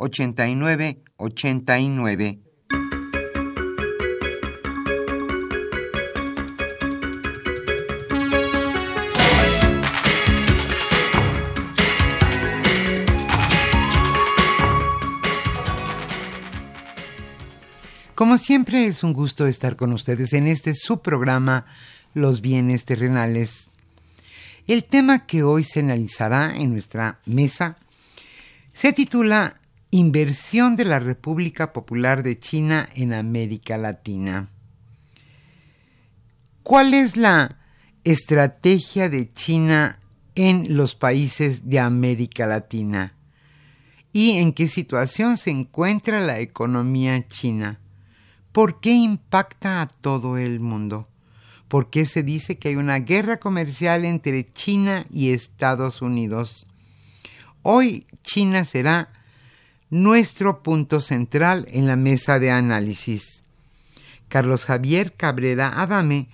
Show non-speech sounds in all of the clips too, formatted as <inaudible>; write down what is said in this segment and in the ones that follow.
89 89. Como siempre es un gusto estar con ustedes en este subprograma Los bienes terrenales. El tema que hoy se analizará en nuestra mesa se titula Inversión de la República Popular de China en América Latina. ¿Cuál es la estrategia de China en los países de América Latina? ¿Y en qué situación se encuentra la economía china? ¿Por qué impacta a todo el mundo? ¿Por qué se dice que hay una guerra comercial entre China y Estados Unidos? Hoy China será nuestro punto central en la mesa de análisis. Carlos Javier Cabrera Adame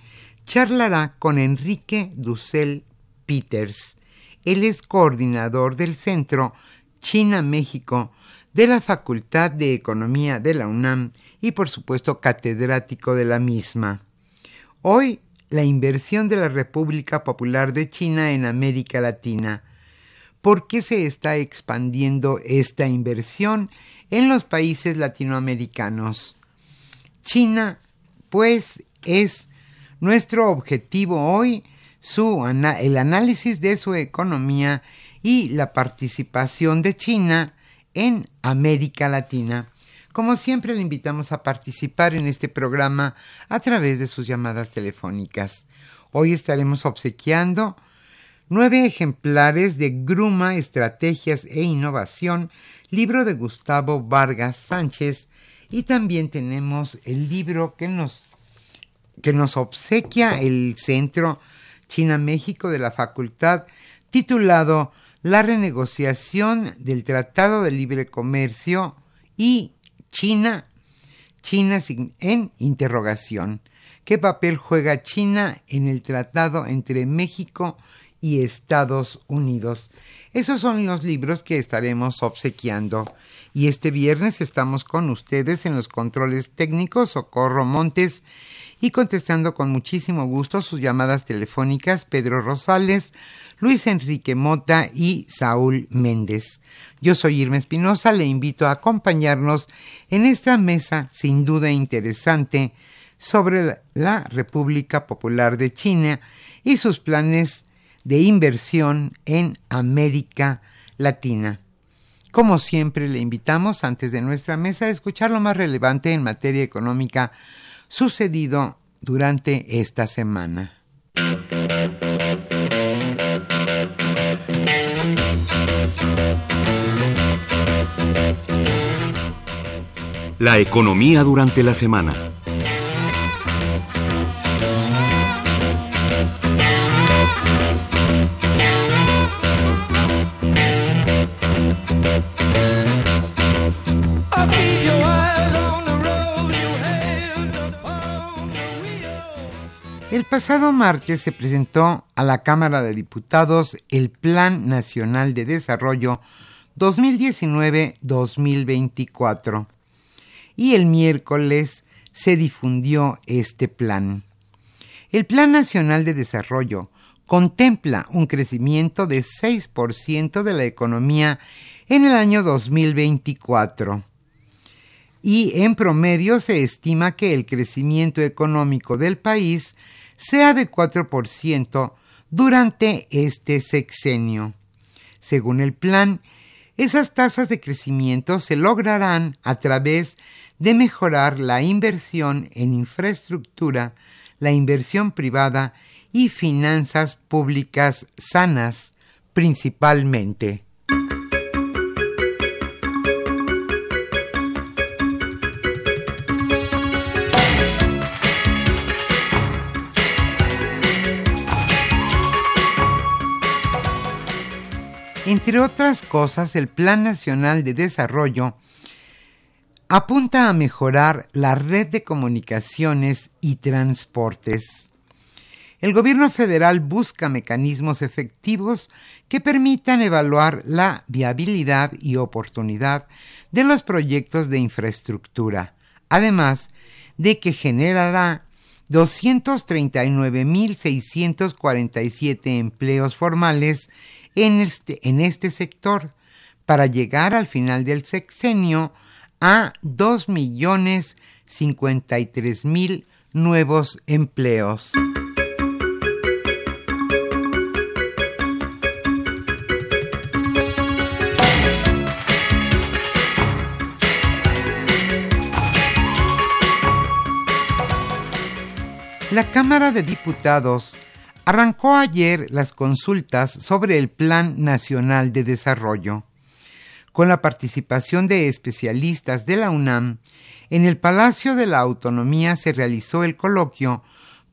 charlará con Enrique Dussel Peters. Él es coordinador del Centro China-México de la Facultad de Economía de la UNAM y por supuesto catedrático de la misma. Hoy, la inversión de la República Popular de China en América Latina ¿Por qué se está expandiendo esta inversión en los países latinoamericanos? China, pues, es nuestro objetivo hoy, su, el análisis de su economía y la participación de China en América Latina. Como siempre, le invitamos a participar en este programa a través de sus llamadas telefónicas. Hoy estaremos obsequiando nueve ejemplares de Gruma, Estrategias e Innovación, libro de Gustavo Vargas Sánchez, y también tenemos el libro que nos, que nos obsequia el Centro China-México de la Facultad, titulado La renegociación del Tratado de Libre Comercio y China, China en interrogación. ¿Qué papel juega China en el tratado entre México y Estados Unidos. Esos son los libros que estaremos obsequiando. Y este viernes estamos con ustedes en los controles técnicos Socorro Montes y contestando con muchísimo gusto sus llamadas telefónicas Pedro Rosales, Luis Enrique Mota y Saúl Méndez. Yo soy Irma Espinosa, le invito a acompañarnos en esta mesa sin duda interesante sobre la República Popular de China y sus planes de inversión en América Latina. Como siempre, le invitamos antes de nuestra mesa a escuchar lo más relevante en materia económica sucedido durante esta semana. La economía durante la semana. El pasado martes se presentó a la Cámara de Diputados el Plan Nacional de Desarrollo 2019-2024 y el miércoles se difundió este plan. El Plan Nacional de Desarrollo contempla un crecimiento de 6% de la economía en el año 2024 y en promedio se estima que el crecimiento económico del país sea de 4% durante este sexenio. Según el plan, esas tasas de crecimiento se lograrán a través de mejorar la inversión en infraestructura, la inversión privada y finanzas públicas sanas principalmente. Entre otras cosas, el Plan Nacional de Desarrollo apunta a mejorar la red de comunicaciones y transportes. El gobierno federal busca mecanismos efectivos que permitan evaluar la viabilidad y oportunidad de los proyectos de infraestructura, además de que generará 239.647 empleos formales en este, en este sector para llegar al final del sexenio a 2.053.000 nuevos empleos. La Cámara de Diputados arrancó ayer las consultas sobre el Plan Nacional de Desarrollo con la participación de especialistas de la UNAM, en el Palacio de la Autonomía se realizó el coloquio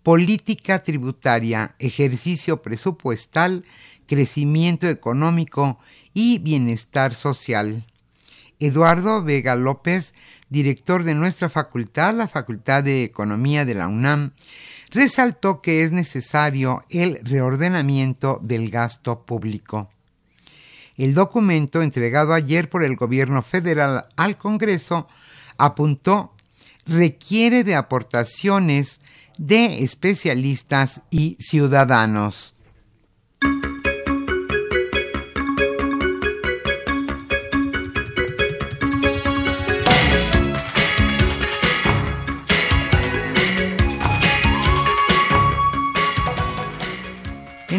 Política Tributaria, Ejercicio Presupuestal, Crecimiento Económico y Bienestar Social. Eduardo Vega López, director de nuestra facultad, la Facultad de Economía de la UNAM, resaltó que es necesario el reordenamiento del gasto público. El documento entregado ayer por el gobierno federal al Congreso apuntó requiere de aportaciones de especialistas y ciudadanos.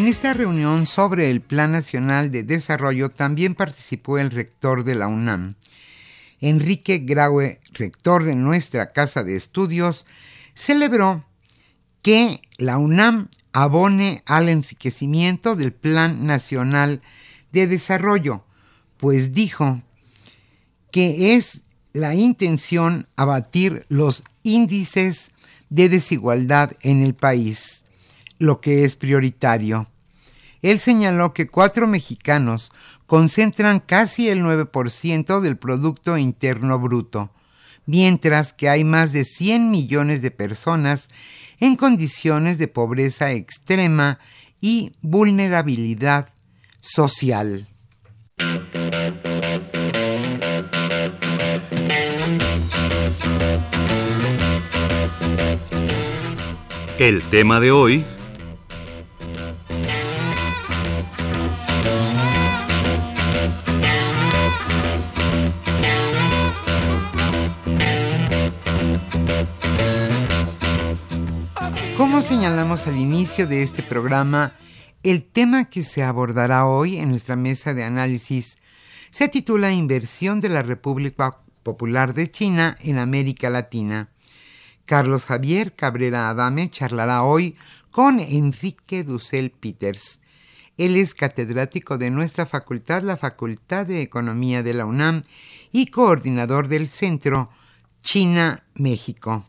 En esta reunión sobre el Plan Nacional de Desarrollo también participó el rector de la UNAM. Enrique Graue, rector de nuestra Casa de Estudios, celebró que la UNAM abone al enriquecimiento del Plan Nacional de Desarrollo, pues dijo que es la intención abatir los índices de desigualdad en el país, lo que es prioritario. Él señaló que cuatro mexicanos concentran casi el 9% del Producto Interno Bruto, mientras que hay más de 100 millones de personas en condiciones de pobreza extrema y vulnerabilidad social. El tema de hoy Como señalamos al inicio de este programa, el tema que se abordará hoy en nuestra mesa de análisis se titula Inversión de la República Popular de China en América Latina. Carlos Javier Cabrera Adame charlará hoy con Enrique Dussel Peters. Él es catedrático de nuestra facultad, la Facultad de Economía de la UNAM, y coordinador del Centro China-México.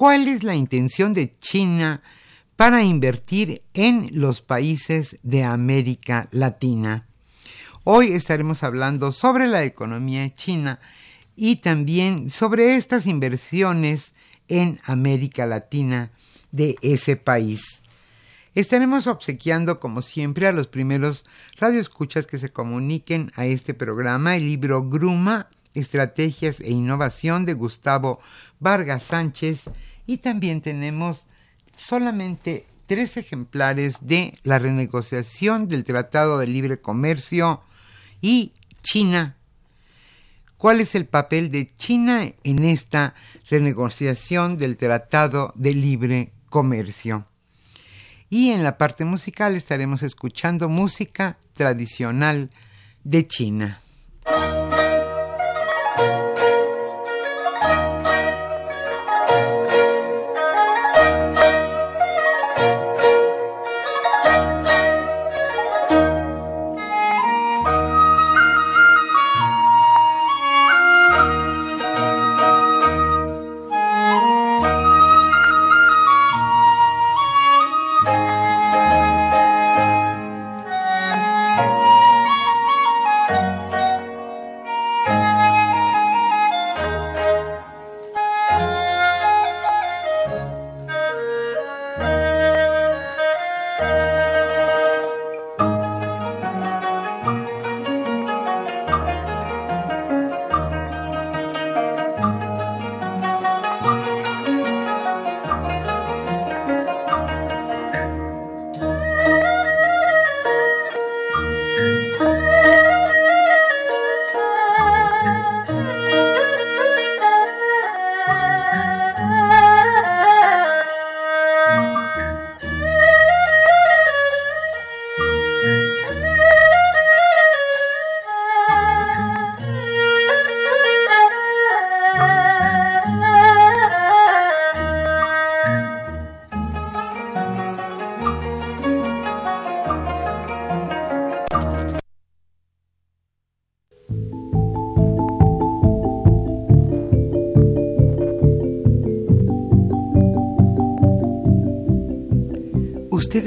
¿Cuál es la intención de China para invertir en los países de América Latina? Hoy estaremos hablando sobre la economía china y también sobre estas inversiones en América Latina de ese país. Estaremos obsequiando, como siempre, a los primeros radioescuchas que se comuniquen a este programa el libro Gruma, Estrategias e Innovación de Gustavo Vargas Sánchez y también tenemos solamente tres ejemplares de la renegociación del Tratado de Libre Comercio y China. ¿Cuál es el papel de China en esta renegociación del Tratado de Libre Comercio? Y en la parte musical estaremos escuchando música tradicional de China.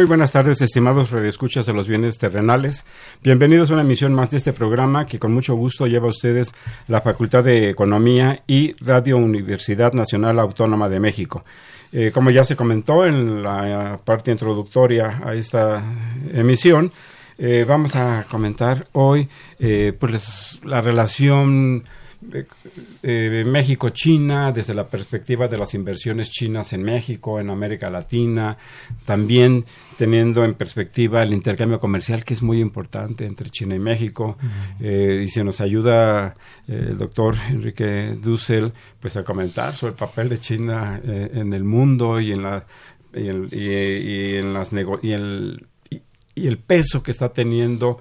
Muy buenas tardes, estimados redescuchas de los bienes terrenales. Bienvenidos a una emisión más de este programa que con mucho gusto lleva a ustedes la Facultad de Economía y Radio Universidad Nacional Autónoma de México. Eh, como ya se comentó en la parte introductoria a esta emisión, eh, vamos a comentar hoy eh, pues la relación eh, México-China desde la perspectiva de las inversiones chinas en México, en América Latina, también teniendo en perspectiva el intercambio comercial que es muy importante entre China y México. Eh, y se nos ayuda eh, el doctor Enrique Dussel pues a comentar sobre el papel de China en el mundo y en la y, en las y el y el peso que está teniendo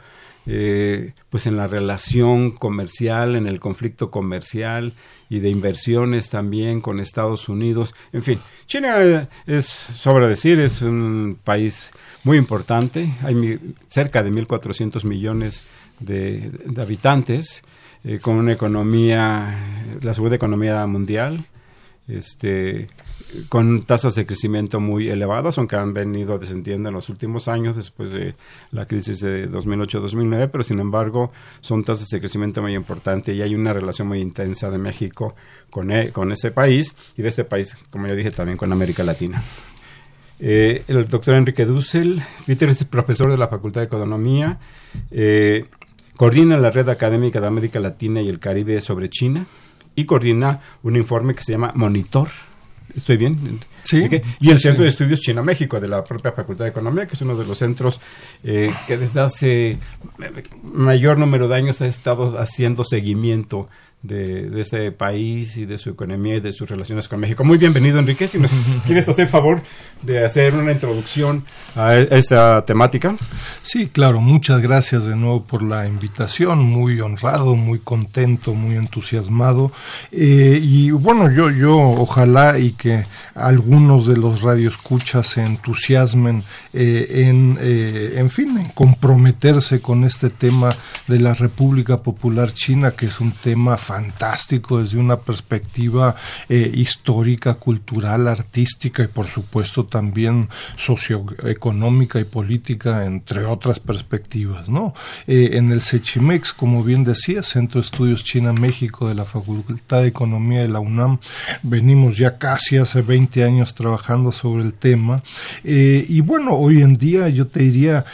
eh, pues en la relación comercial, en el conflicto comercial y de inversiones también con Estados Unidos. En fin, China es, sobra decir, es un país muy importante. Hay cerca de 1.400 millones de, habitantes, eh, con una economía, la segunda economía mundial. Este, con tasas de crecimiento muy elevadas, aunque han venido descendiendo en los últimos años después de la crisis de 2008-2009, pero sin embargo son tasas de crecimiento muy importantes y hay una relación muy intensa de México con, e, con ese país y de ese país, como ya dije, también con América Latina. Eh, el doctor Enrique Dussel, Peter es profesor de la Facultad de Economía, eh, coordina la red académica de América Latina y el Caribe sobre China y coordina un informe que se llama Monitor ¿Estoy bien? Sí. Y el Centro de Estudios China-México de la propia Facultad de Economía, que es uno de los centros eh, que desde hace mayor número de años ha estado haciendo seguimiento de, este país y de su economía y de sus relaciones con México. Muy bienvenido, Enrique. Si nos <laughs> quieres hacer favor de hacer una introducción a e, esta temática. Sí, claro. Muchas gracias de nuevo por la invitación. Muy honrado, muy contento, muy entusiasmado. Eh, y bueno, yo, yo ojalá y que algunos de los radioescuchas se entusiasmen eh, en, eh, en fin, en comprometerse con este tema de la República Popular China, que es un tema fantástico desde una perspectiva eh, histórica, cultural, artística y por supuesto también socioeconómica y política, entre otras perspectivas. ¿no? Eh, en el Sechimex, como bien decía, Centro de Estudios China-México de la Facultad de Economía de la UNAM, venimos ya casi hace 20 años trabajando sobre el tema eh, y bueno, hoy en día yo te diría,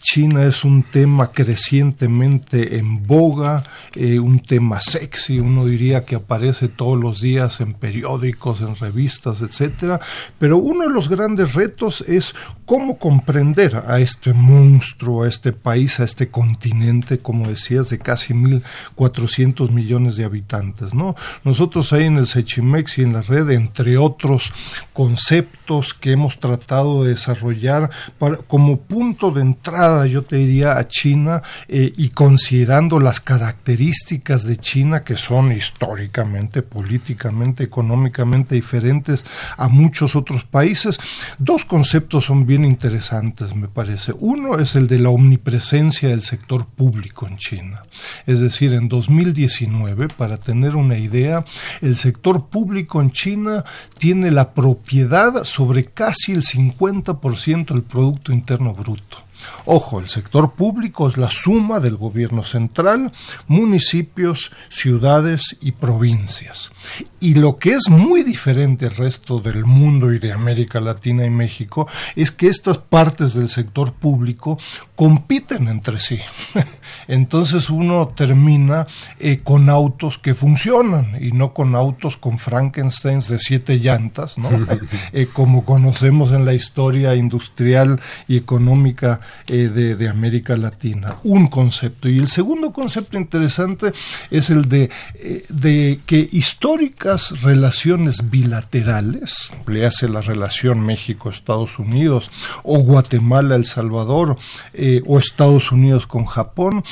China es un tema crecientemente en boga, un tema sexy, uno diría que aparece todos los días en periódicos, en revistas, etcétera, pero uno de los grandes retos es cómo comprender a este monstruo, a este país, a este continente, como decías, de casi 1.400 millones de habitantes, ¿no? Nosotros ahí en el Sechimex y en la red, entre otros conceptos que hemos tratado de desarrollar para, como punto de entrada, yo te diría, a China eh, y considerando las características de China, que son históricamente, políticamente, económicamente diferentes a muchos otros países. Dos conceptos son bien interesantes, me parece. Uno es el de la omnipresencia del sector público en China. Es decir, en 2019, para tener una idea, el sector público en China tiene la propiedad sobre casi el 50% del Producto Interno Bruto. Ojo, el sector público es la suma del gobierno central, municipios, ciudades y provincias. Y lo que es muy diferente al resto del mundo y de América Latina y México es que estas partes del sector público compiten entre sí. <laughs> Entonces uno termina eh, con autos que funcionan y no con autos con Frankensteins de siete llantas, ¿no? <laughs> Eh, como conocemos en la historia industrial y económica eh, de, América Latina. Un concepto. Y el segundo concepto interesante es el de, de que históricas relaciones bilaterales, le hace la relación México-Estados Unidos, o Guatemala-El Salvador, eh, o Estados Unidos con Japón,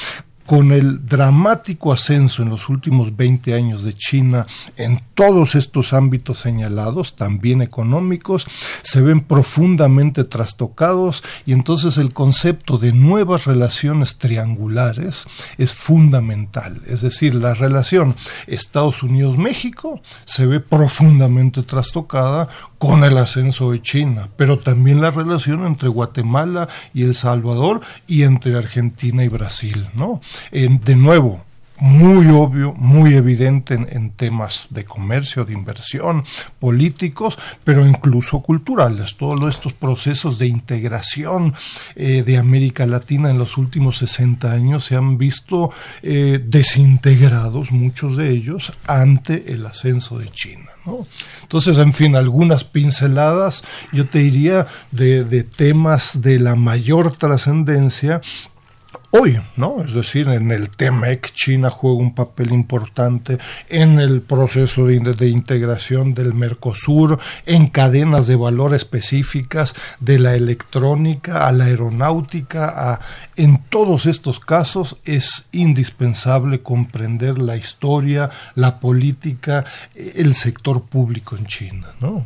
con el dramático ascenso en los últimos 20 años de China en todos estos ámbitos señalados, también económicos, se ven profundamente trastocados y entonces el concepto de nuevas relaciones triangulares es fundamental. Es decir, la relación Estados Unidos-México se ve profundamente trastocada con el ascenso de China, pero también la relación entre Guatemala y El Salvador y entre Argentina y Brasil, ¿no? de nuevo, muy obvio, muy evidente en, temas de comercio, de inversión, políticos, pero incluso culturales. Todos estos procesos de integración eh, de América Latina en los últimos 60 años se han visto eh, desintegrados, muchos de ellos, ante el ascenso de China. Entonces, en fin, algunas pinceladas, yo te diría, de, de temas de la mayor trascendencia hoy, ¿no? Es decir, en el TEMEC China juega un papel importante en el proceso de, integración del Mercosur, en cadenas de valor específicas de la electrónica a la aeronáutica, a, en todos estos casos es indispensable comprender la historia, la política, el sector público en China, ¿no?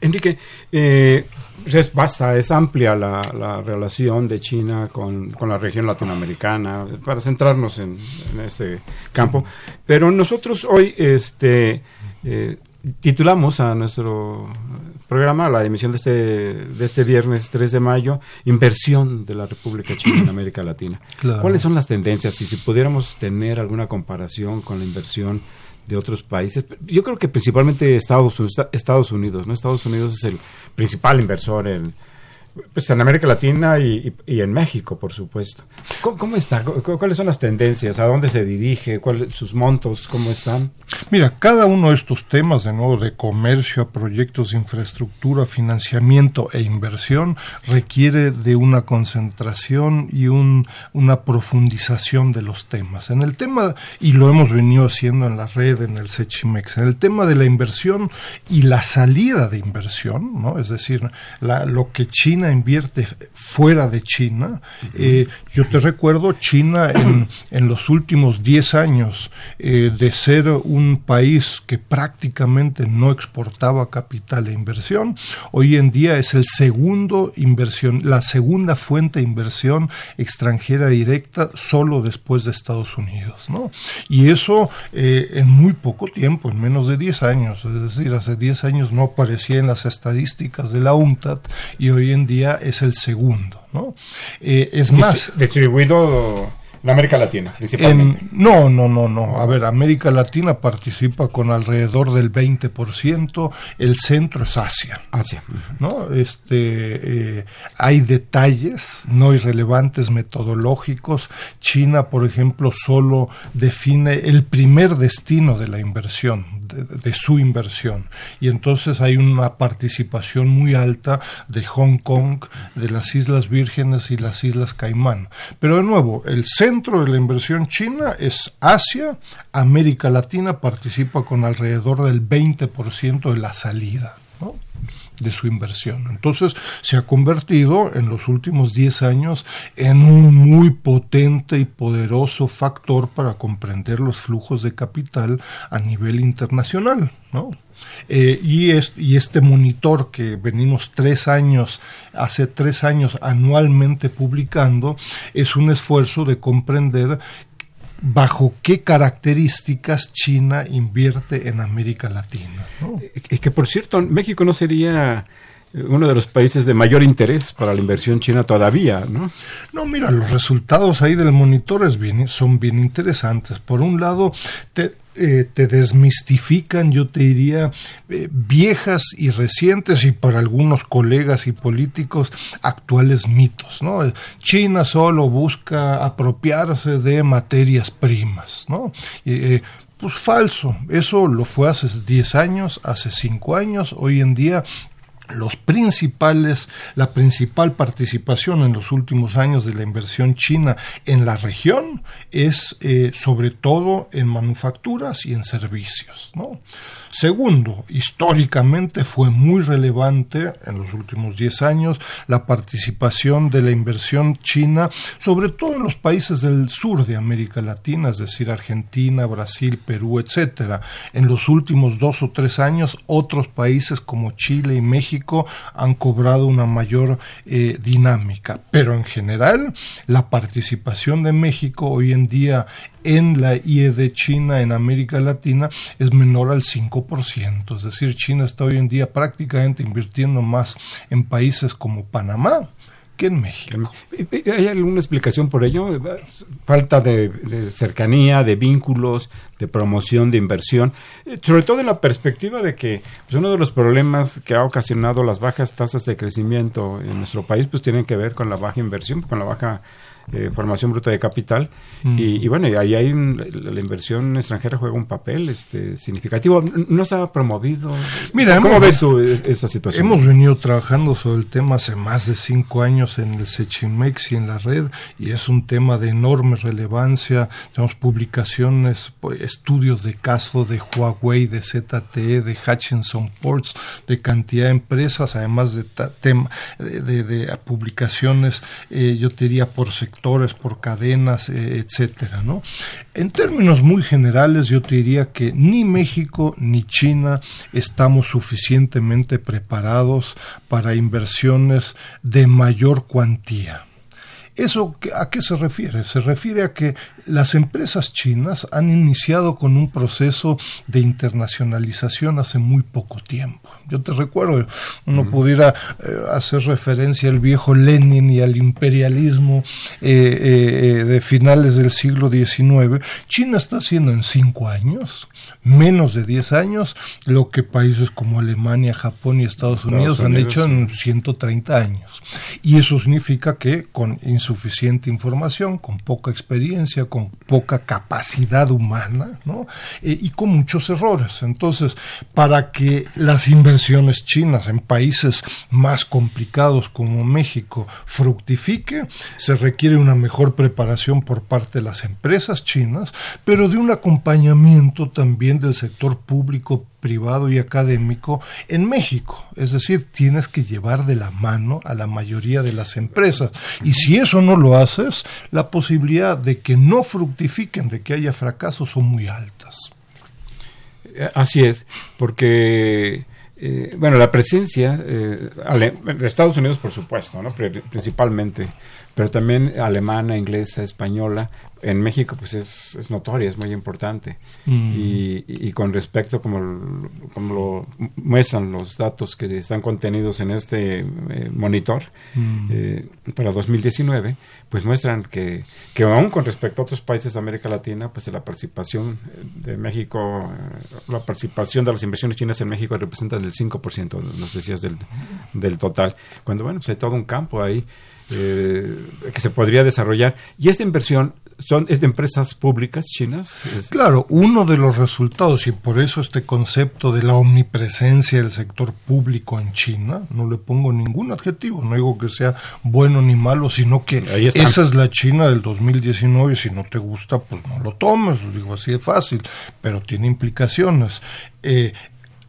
Enrique, eh, es basta, es amplia la, relación de China con, la región latinoamericana, para centrarnos en, este campo. Pero nosotros hoy este, eh, titulamos a nuestro programa, la emisión de este, de este viernes 3 de mayo, Inversión de la República China en América Latina. ¿Cuáles son las tendencias? Y si pudiéramos tener alguna comparación con la inversión de otros países. Yo creo que principalmente Estados, Estados Unidos, ¿no? Estados Unidos es el principal inversor en, pues en América Latina y, en México, por supuesto. ¿Cómo, está? ¿Cuáles son las tendencias? ¿A dónde se dirige? ¿Cuáles sus montos? ¿Cómo están? Mira, cada uno de estos temas, de nuevo, de comercio a proyectos de infraestructura, financiamiento e inversión, requiere de una concentración y un, una profundización de los temas. En el tema, y lo hemos venido haciendo en la red, en el Sechimex, en el tema de la inversión y la salida de inversión, ¿no? es decir, lo que China invierte fuera de China, eh, yo te recuerdo, China en, <coughs> en los últimos 10 años, eh, de ser un país que prácticamente no exportaba capital e inversión, hoy en día es el segundo inversión, la segunda fuente de inversión extranjera directa solo después de Estados Unidos, ¿no? Y eso eh, en muy poco tiempo, en menos de 10 años, es decir, hace 10 años no aparecía en las estadísticas de la UNTAD y hoy en día es el segundo, ¿no? Eh, es más... Distribuido en América Latina, principalmente. no, no, no, no. A ver, América Latina participa con alrededor del 20%, el centro es Asia. Asia. ¿No? Este, eh, hay detalles no irrelevantes metodológicos. China, por ejemplo, solo define el primer destino de la inversión, de, su inversión. Y entonces hay una participación muy alta de Hong Kong, de las Islas Vírgenes y las Islas Caimán. Pero de nuevo, el centro de la inversión china es Asia, América Latina participa con alrededor del 20% de la salida. De su inversión. Entonces se ha convertido en los últimos 10 años en un muy potente y poderoso factor para comprender los flujos de capital a nivel internacional. ¿no? Eh, y, y, este monitor que venimos tres años, hace tres años anualmente publicando, es un esfuerzo de comprender bajo qué características China invierte en América Latina. Y que por cierto, México no sería uno de los países de mayor interés para la inversión china todavía, ¿no? No, mira, los resultados ahí del monitor son bien interesantes. Por un lado, te, eh, desmistifican, yo te diría, eh, viejas y recientes y para algunos colegas y políticos actuales mitos, ¿no? China solo busca apropiarse de materias primas, ¿no? Eh, pues falso, eso lo fue hace 10 años, hace 5 años, hoy en día los principales, la principal participación en los últimos años de la inversión china en la región es eh, sobre todo en manufacturas y en servicios. ¿no? Segundo, históricamente fue muy relevante en los últimos 10 años la participación de la inversión china, sobre todo en los países del sur de América Latina, es decir, Argentina, Brasil, Perú, etcétera. En los últimos dos o tres años, otros países como Chile y México han cobrado una mayor eh, dinámica. Pero en general, la participación de México hoy en día en la IE de China en América Latina es menor al 5%. Es decir, China está hoy en día prácticamente invirtiendo más en países como Panamá que en México. ¿Hay alguna explicación por ello? Falta de, cercanía, de vínculos, de promoción, de inversión, eh, sobre todo en la perspectiva de que pues, uno de los problemas que ha ocasionado las bajas tasas de crecimiento en nuestro país pues tienen que ver con la baja inversión, con la baja eh, formación bruta de capital. Mm. Y, bueno, ahí hay la inversión extranjera juega un papel este, significativo. ¿No se ha promovido? Mira, ¿cómo ves tú esa situación? Hemos venido trabajando sobre el tema hace más de cinco años en el Sechimex y en la red, y es un tema de enorme relevancia. Tenemos publicaciones, pues, estudios de caso de Huawei, de ZTE, de Hutchinson Ports, de cantidad de empresas, además de, tema, de, publicaciones, eh, yo te diría, por sector por cadenas, eh, etcétera, ¿no? En términos muy generales, yo te diría que ni México ni China estamos suficientemente preparados para inversiones de mayor cuantía. ¿Eso a qué se refiere? Se refiere a que las empresas chinas han iniciado con un proceso de internacionalización hace muy poco tiempo. Yo te recuerdo, uno pudiera eh, hacer referencia al viejo Lenin y al imperialismo eh, eh, de finales del siglo XIX. China está haciendo en cinco años, menos de diez años, lo que países como Alemania, Japón y Estados Unidos, han hecho en 130 años. Y eso significa que con insuficiente información, con poca experiencia, con poca capacidad humana. Eh, y con muchos errores. Entonces, para que las inversiones chinas en países más complicados como México fructifique, se requiere una mejor preparación por parte de las empresas chinas, pero de un acompañamiento también del sector público privado y académico en México. Es decir, tienes que llevar de la mano a la mayoría de las empresas. Y si eso no lo haces, la posibilidad de que no fructifiquen, de que haya fracasos, son muy altas. Eh, así es, porque eh, bueno, la presencia eh, de Estados Unidos, por supuesto, ¿no? principalmente, pero también alemana, inglesa, española, en México pues es, es notoria, es muy importante. Mm. Y, con respecto, como, como lo muestran los datos que están contenidos en este eh, monitor mm. eh, para 2019, pues muestran que, que aún con respecto a otros países de América Latina, pues la participación de México, eh, la participación de las inversiones chinas en México representa el 5%, nos decías, del, del total. Cuando, bueno, pues hay todo un campo ahí eh, que se podría desarrollar. Y esta inversión son es de empresas públicas chinas. Claro, uno de los resultados y por eso este concepto de la omnipresencia del sector público en China, no le pongo ningún adjetivo, no digo que sea bueno ni malo, sino que esa es la China del 2019, si no te gusta, pues no lo tomes, digo así de fácil, pero tiene implicaciones. Eh,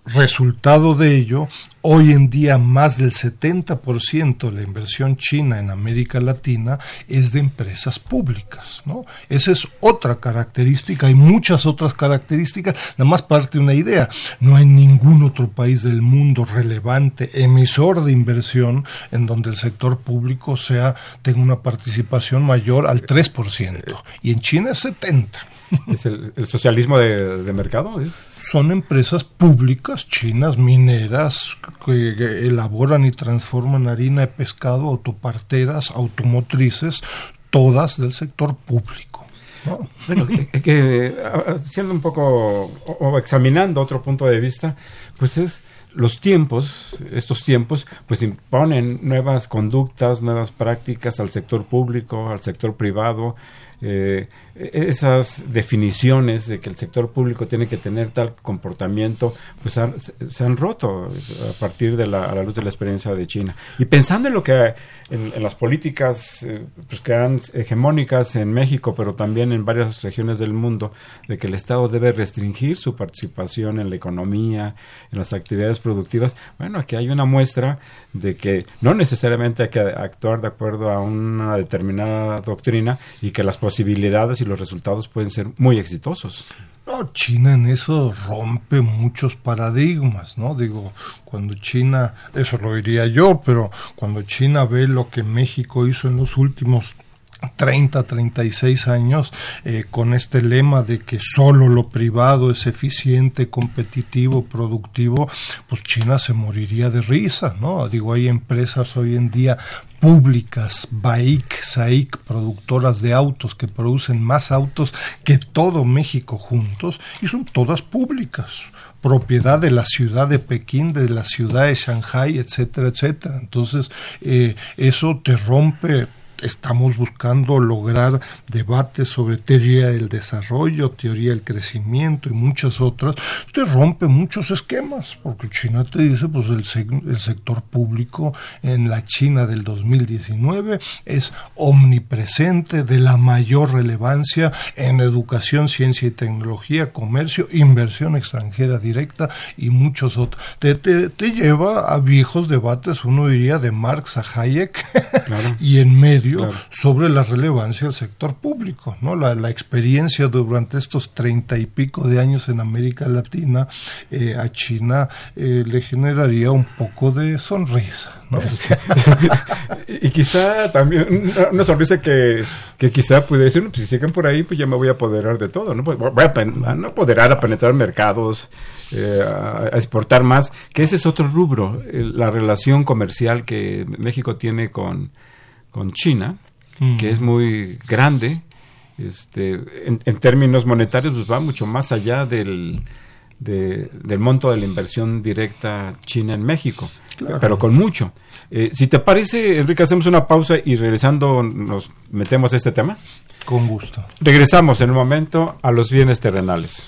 Resultado de ello, hoy en día más del 70% de la inversión china en América Latina es de empresas públicas. ¿no? Esa es otra característica, hay muchas otras características, nada más parte una idea. No hay ningún otro país del mundo relevante, emisor de inversión, en donde el sector público sea, tenga una participación mayor al 3%, y en China es 70%. <laughs> ¿Es el, socialismo de, mercado? ¿Es? Son empresas públicas chinas, mineras, que, elaboran y transforman harina de pescado, autoparteras, automotrices, todas del sector público. Bueno, que, siendo un poco o, examinando otro punto de vista, pues es los tiempos, estos tiempos, pues imponen nuevas conductas, nuevas prácticas al sector público, al sector privado, eh, esas definiciones de que el sector público tiene que tener tal comportamiento, pues se han roto a partir de la, a la luz de la experiencia de China. Y pensando en lo que en, las políticas eh, pues que han hegemónicas en México, pero también en varias regiones del mundo, de que el Estado debe restringir su participación en la economía, en las actividades productivas, bueno, aquí hay una muestra de que no necesariamente hay que actuar de acuerdo a una determinada doctrina y que las posibilidades y los resultados pueden ser muy exitosos. No, China en eso rompe muchos paradigmas, ¿no? Digo, cuando China, eso lo diría yo, pero cuando China ve lo que México hizo en los últimos 30, 36 años eh, con este lema de que solo lo privado es eficiente, competitivo, productivo, pues China se moriría de risa, ¿no? Digo, hay empresas hoy en día públicas, BAIC, SAIC, productoras de autos que producen más autos que todo México juntos y son todas públicas propiedad de la ciudad de Pekín, de la ciudad de Shanghai, etcétera, etcétera. Entonces, eh, eso te rompe estamos buscando lograr debates sobre teoría del desarrollo, teoría del crecimiento y muchas otras, usted rompe muchos esquemas, porque China te dice, pues el, el sector público en la China del 2019 es omnipresente, de la mayor relevancia en educación, ciencia y tecnología, comercio, inversión extranjera directa y muchos otros. Te, te, lleva a viejos debates, uno diría de Marx a Hayek, <laughs> y en medio sobre la relevancia del sector público. ¿no? La, experiencia durante estos treinta y pico de años en América Latina eh, a China eh, le generaría un poco de sonrisa. ¿no? <laughs> y quizá también una sonrisa que, que quizá pudiera decir, pues si siguen por ahí, pues ya me voy a apoderar de todo. No, pues voy a, a apoderar a penetrar mercados, eh, a, exportar más, que ese es otro rubro, la relación comercial que México tiene con con China, que es muy grande, este, en, términos monetarios pues va mucho más allá del, del monto de la inversión directa china en México. pero con mucho. Eh, si te parece, Enrique, hacemos una pausa y regresando nos metemos a este tema. Con gusto. Regresamos en un momento a los bienes terrenales.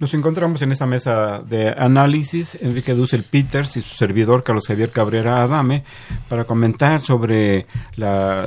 Nos encontramos en esta mesa de análisis Enrique Dussel Peters y su servidor Carlos Javier Cabrera Adame para comentar sobre la,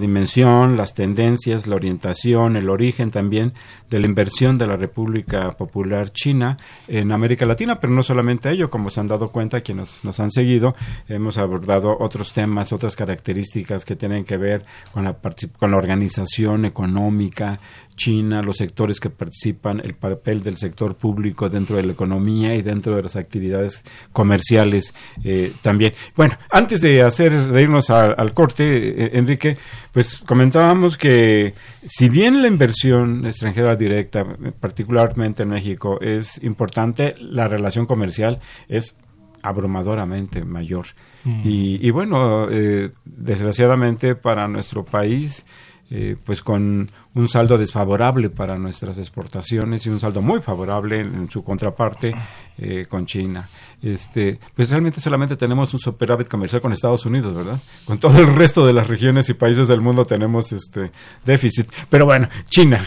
dimensión, las tendencias, la orientación, el origen también de la inversión de la República Popular China en América Latina, pero no solamente ello, como se han dado cuenta quienes nos han seguido, hemos abordado otros temas, otras características que tienen que ver con la, con la organización económica, China, los sectores que participan, el papel del sector público dentro de la economía y dentro de las actividades comerciales eh, también. Bueno, antes de hacer de irnos al corte, eh, Enrique, pues comentábamos que si bien la inversión extranjera directa, particularmente en México, es importante, la relación comercial es abrumadoramente mayor. Mm. Y, bueno, eh, desgraciadamente para nuestro país, eh, pues con un saldo desfavorable para nuestras exportaciones y un saldo muy favorable en, su contraparte eh, con China. Este, pues realmente solamente tenemos un superávit comercial con Estados Unidos, ¿verdad? Con todo el resto de las regiones y países del mundo tenemos este déficit. Pero bueno, China.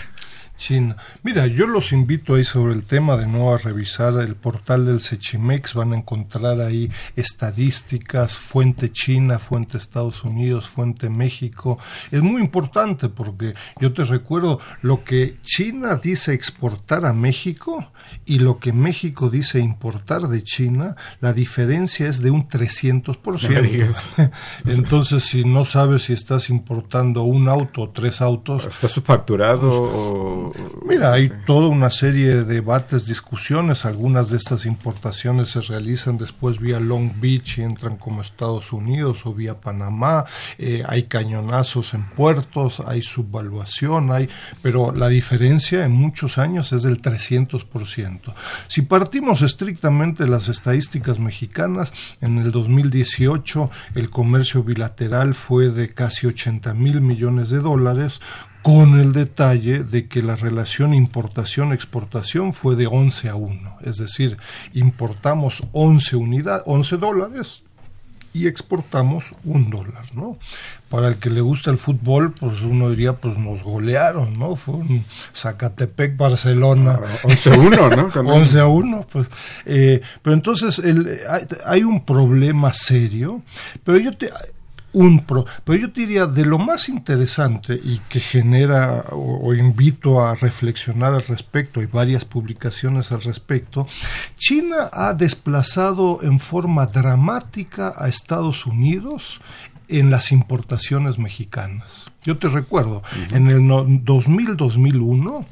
China. Mira, yo los invito ahí sobre el tema de nuevo a revisar el portal del Sechimex, van a encontrar ahí estadísticas, fuente China, fuente Estados Unidos, fuente México. Es muy importante porque yo te recuerdo lo que China dice exportar a México y lo que México dice importar de China, la diferencia es de un 300%. <laughs> Entonces, si no sabes si estás importando un auto o tres autos... ¿Está subfacturado o Mira, hay toda una serie de debates, discusiones. Algunas de estas importaciones se realizan después vía Long Beach y entran como Estados Unidos o vía Panamá. Eh, hay cañonazos en puertos, hay subvaluación, hay, pero la diferencia en muchos años es del 300%. Si partimos estrictamente las estadísticas mexicanas, en el 2018 el comercio bilateral fue de casi 80 mil millones de dólares, con el detalle de que la relación importación-exportación fue de 11 a 1, es decir, importamos 11 unidades, 11 dólares y exportamos un dólar, ¿no? Para el que le gusta el fútbol, pues uno diría, pues nos golearon, ¿no? Fue un Zacatepec, Barcelona. 11-1, ah, ¿no? <laughs> 11 a 1, pues. Eh, pero entonces el, hay, hay, un problema serio, pero yo te un pro, pero yo diría de lo más interesante y que genera o, invito a reflexionar al respecto, hay varias publicaciones al respecto, China ha desplazado en forma dramática a Estados Unidos en las importaciones mexicanas. Yo te recuerdo, en el 2000-2001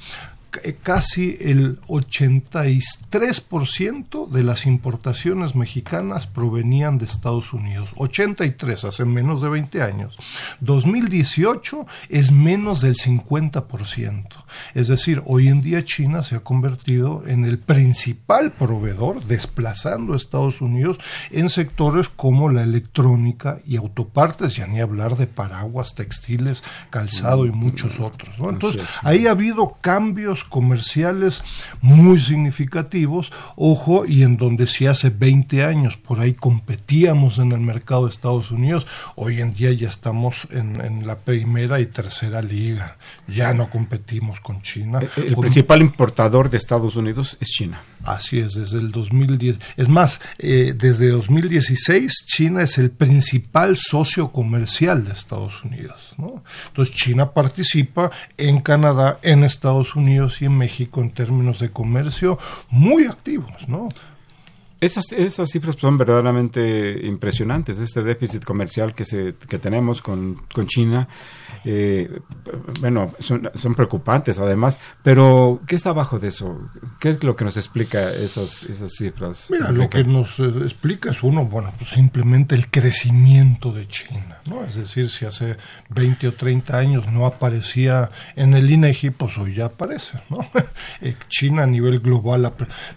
casi el 83% de las importaciones mexicanas provenían de Estados Unidos. 83 hace menos de 20 años. 2018 es menos del 50%. Es decir, hoy en día China se ha convertido en el principal proveedor, desplazando a Estados Unidos en sectores como la electrónica y autopartes, ya ni hablar de paraguas, textiles, calzado y muchos otros. Entonces, ahí ha habido cambios comerciales muy significativos, ojo, y en donde si hace 20 años por ahí competíamos en el mercado de Estados Unidos, hoy en día ya estamos en, la primera y tercera liga, ya no competimos con China. El, principal importador de Estados Unidos es China. Así es, desde el 2010. Es más, eh, desde 2016 China es el principal socio comercial de Estados Unidos. ¿no? Entonces China participa en Canadá, en Estados Unidos, y en México en términos de comercio muy activos, ¿no? Esas, esas cifras son verdaderamente impresionantes, este déficit comercial que, se, que tenemos con, con China eh, bueno, son, son, preocupantes además, pero ¿qué está abajo de eso? ¿Qué es lo que nos explica esas, esas cifras? Mira, lo que nos eh, explica es uno, bueno, pues simplemente el crecimiento de China, ¿no? Es decir, si hace 20 o 30 años no aparecía en el INEGI, pues hoy ya aparece, ¿no? <laughs> Eh, China a nivel global,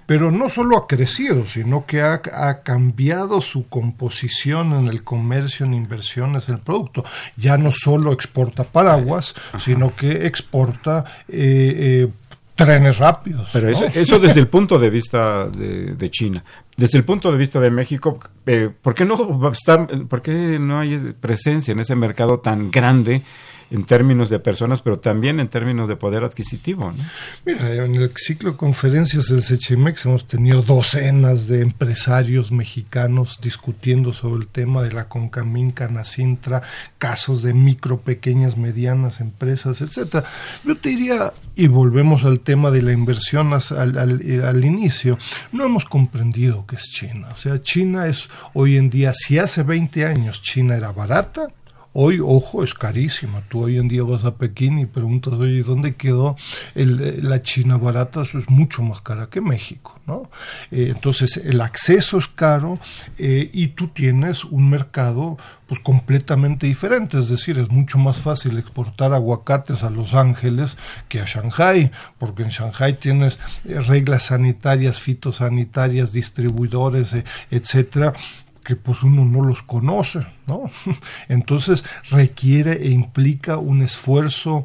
pero no solo ha crecido, sino que ha, ha cambiado su composición en el comercio, en inversiones, en el producto. Ya no solo exporta paraguas, sino que exporta eh, eh, trenes rápidos. Pero eso, desde el punto de vista de, China. Desde el punto de vista de México, eh, ¿por, qué no ¿por qué no hay presencia en ese mercado tan grande en términos de personas, pero también en términos de poder adquisitivo. Mira, en el ciclo de conferencias del Sechimex hemos tenido docenas de empresarios mexicanos discutiendo sobre el tema de la Concamín, Canacintra, casos de micro, pequeñas, medianas empresas, etcétera. Yo te diría, y volvemos al tema de la inversión al, al inicio, no hemos comprendido qué es China. O sea, China es hoy en día, si hace 20 años China era barata, Hoy, ojo, es carísima. Tú hoy en día vas a Pekín y preguntas, oye, ¿dónde quedó eh, la China barata? Eso es mucho más cara que México, ¿no? Eh, entonces, el acceso es caro eh, y tú tienes un mercado pues completamente diferente, es decir, es mucho más fácil exportar aguacates a Los Ángeles que a Shanghai, porque en Shanghai tienes reglas sanitarias, fitosanitarias, distribuidores, etcétera, que pues uno no los conoce, ¿no? <laughs> Entonces requiere e implica un esfuerzo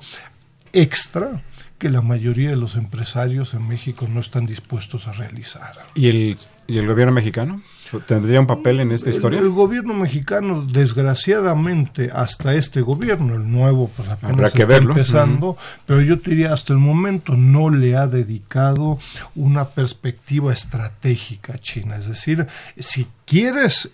extra que la mayoría de los empresarios en México no están dispuestos a realizar. ¿Y el, y el gobierno mexicano? ¿Tendría un papel en esta historia? El, gobierno mexicano, desgraciadamente, hasta este gobierno, el nuevo, pues apenas está empezando, pero yo diría hasta el momento no le ha dedicado una perspectiva estratégica a China. Es decir, si quieres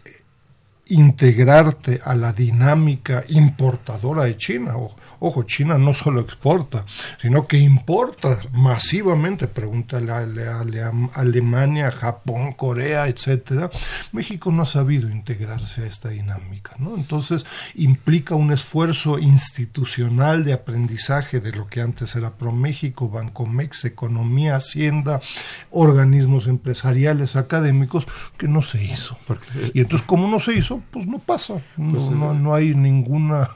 integrarte a la dinámica importadora de China, o Ojo, China no solo exporta, sino que importa masivamente. Pregúntale a, Alemania, Japón, Corea, etcétera. México no ha sabido integrarse a esta dinámica, ¿no? Entonces implica un esfuerzo institucional de aprendizaje de lo que antes era ProMéxico, Bancomex, Economía, Hacienda, organismos empresariales, académicos, que no se hizo. y entonces, como no se hizo, pues no pasa. No, pues, <laughs> no, no hay ninguna,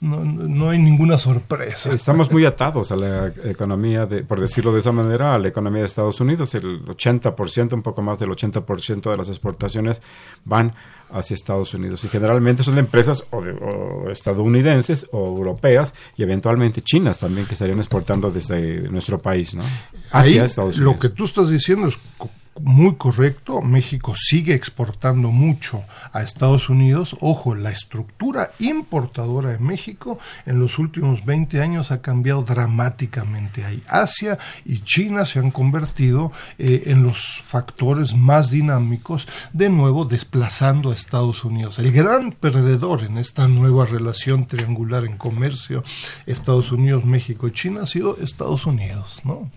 no, no hay ninguna sorpresa. Estamos muy atados a la economía, de, por decirlo de esa manera, a la economía de Estados Unidos. El 80%, un poco más del 80% de las exportaciones van hacia Estados Unidos. Y generalmente son empresas o, estadounidenses o europeas y eventualmente chinas también que estarían exportando desde nuestro país, ¿no? Hacia Estados Unidos. Lo que tú estás diciendo es muy correcto, México sigue exportando mucho a Estados Unidos. Ojo, la estructura importadora de México en los últimos 20 años ha cambiado dramáticamente. Ahí Asia y China se han convertido eh, en los factores más dinámicos, de nuevo desplazando a Estados Unidos. El gran perdedor en esta nueva relación triangular en comercio Estados Unidos, México China ha sido Estados Unidos, ¿no?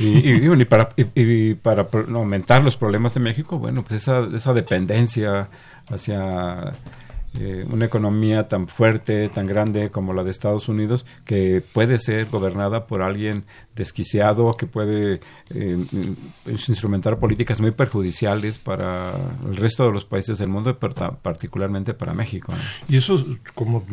Y, para, y, para aumentar los problemas de México, bueno, pues esa, esa dependencia hacia eh, una economía tan fuerte, tan grande como la de Estados Unidos, que puede ser gobernada por alguien desquiciado, que puede eh, instrumentar políticas muy perjudiciales para el resto de los países del mundo, pero particularmente para México. Y eso, como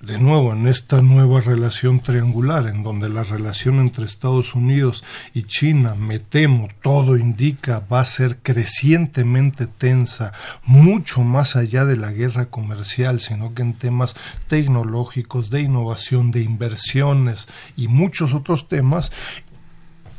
de nuevo, en esta nueva relación triangular, en donde la relación entre Estados Unidos y China, me temo, todo indica, va a ser crecientemente tensa, mucho más allá de la guerra comercial sino que en temas tecnológicos, de innovación, de inversiones y muchos otros temas,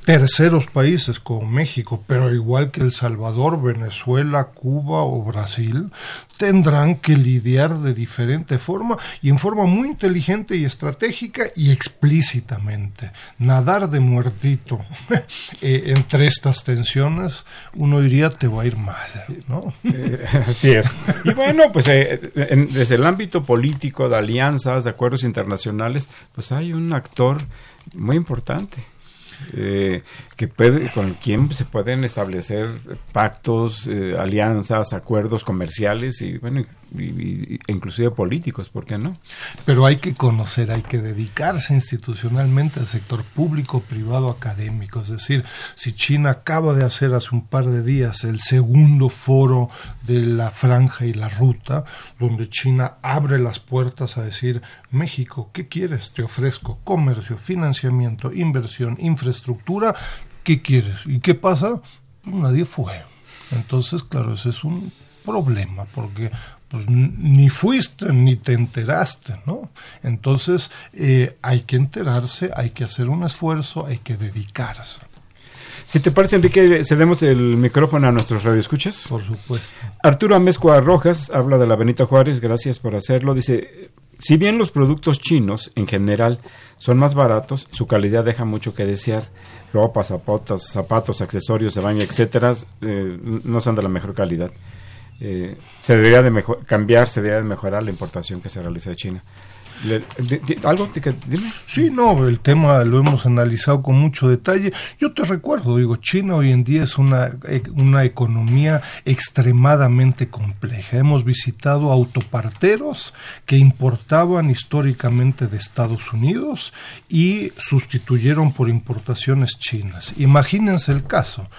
terceros países como México, pero igual que El Salvador, Venezuela, Cuba o Brasil, tendrán que lidiar de diferente forma y en forma muy inteligente y estratégica y explícitamente. Nadar de muertito <laughs> eh, entre estas tensiones, uno diría te va a ir mal, ¿no? Eh, <laughs> así es. Y bueno, pues eh, desde el ámbito político, de alianzas, de acuerdos internacionales, pues hay un actor muy importante eh, que puede, con quien se pueden establecer pactos, eh, alianzas, acuerdos comerciales y bueno, inclusive políticos, ¿por qué no? Pero hay que conocer, hay que dedicarse institucionalmente al sector público, privado, académico. Es decir, si China acaba de hacer hace un par de días el segundo foro de la franja y la ruta, donde China abre las puertas a decir, México, ¿qué quieres? Te ofrezco comercio, financiamiento, inversión, infraestructura, ¿qué quieres? ¿Y qué pasa? Pues nadie fue. Entonces, claro, ese es un problema, porque pues ni fuiste ni te enteraste, ¿no? Entonces eh, hay que enterarse, hay que hacer un esfuerzo, hay que dedicarse. Si te parece, Enrique, cedemos el micrófono a nuestros radioescuchas. Por supuesto. Arturo Amezcua Rojas habla de la Benita Juárez, gracias por hacerlo. Dice, si bien los productos chinos en general son más baratos, su calidad deja mucho que desear. Ropa, zapatos, zapatos, accesorios de baño, etcétera, eh, no son de la mejor calidad. Eh, se debería de cambiar, se debería de mejorar la importación que se realiza de China. ¿Algo? Dime. Sí, no, el tema lo hemos analizado con mucho detalle. Yo te recuerdo, digo, China hoy en día es una, e, una economía extremadamente compleja. Hemos visitado autoparteros que importaban históricamente de Estados Unidos y sustituyeron por importaciones chinas. Imagínense el caso.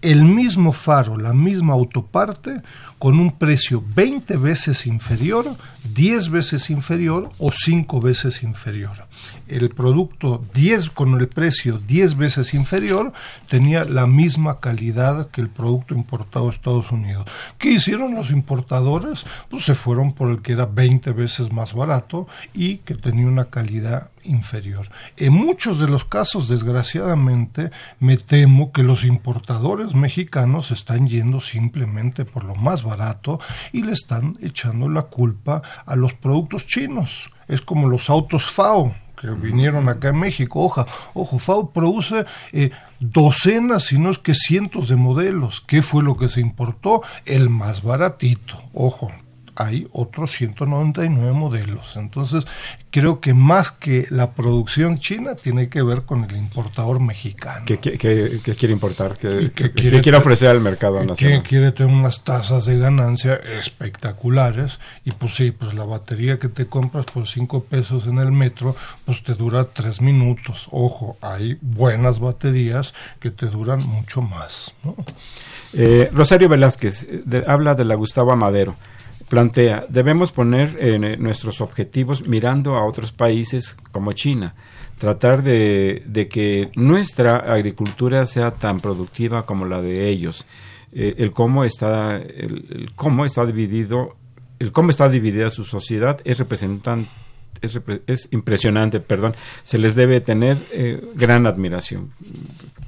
El mismo faro, la misma autoparte, con un precio 20 veces inferior, 10 veces inferior o 5 veces inferior. El producto 10 con el precio 10 veces inferior tenía la misma calidad que el producto importado a Estados Unidos. ¿Qué hicieron los importadores? Pues se fueron por el que era 20 veces más barato y que tenía una calidad inferior. En muchos de los casos, desgraciadamente, me temo que los importadores mexicanos están yendo simplemente por lo más barato y le están echando la culpa a los productos chinos. Es como los autos FAO que vinieron acá en México. Ojo, ojo, FAO produce eh, docenas, si no es que cientos de modelos. ¿Qué fue lo que se importó? El más baratito. Ojo, hay otros 199 modelos. Entonces, creo que más que la producción china tiene que ver con el importador mexicano. ¿Qué, quiere importar? ¿Qué, quiere, ofrecer al mercado nacional? Que quiere tener unas tasas de ganancia espectaculares y pues sí, pues la batería que te compras por 5 pesos en el metro, pues te dura 3 minutos. Ojo, hay buenas baterías que te duran mucho más. Eh, Rosario Velázquez habla de la Gustavo Madero plantea, debemos poner eh, nuestros objetivos mirando a otros países como China, tratar de, que nuestra agricultura sea tan productiva como la de ellos. Eh, el cómo está el, cómo está dividido el cómo está dividida su sociedad es es, impresionante, perdón. Se les debe tener eh, gran admiración.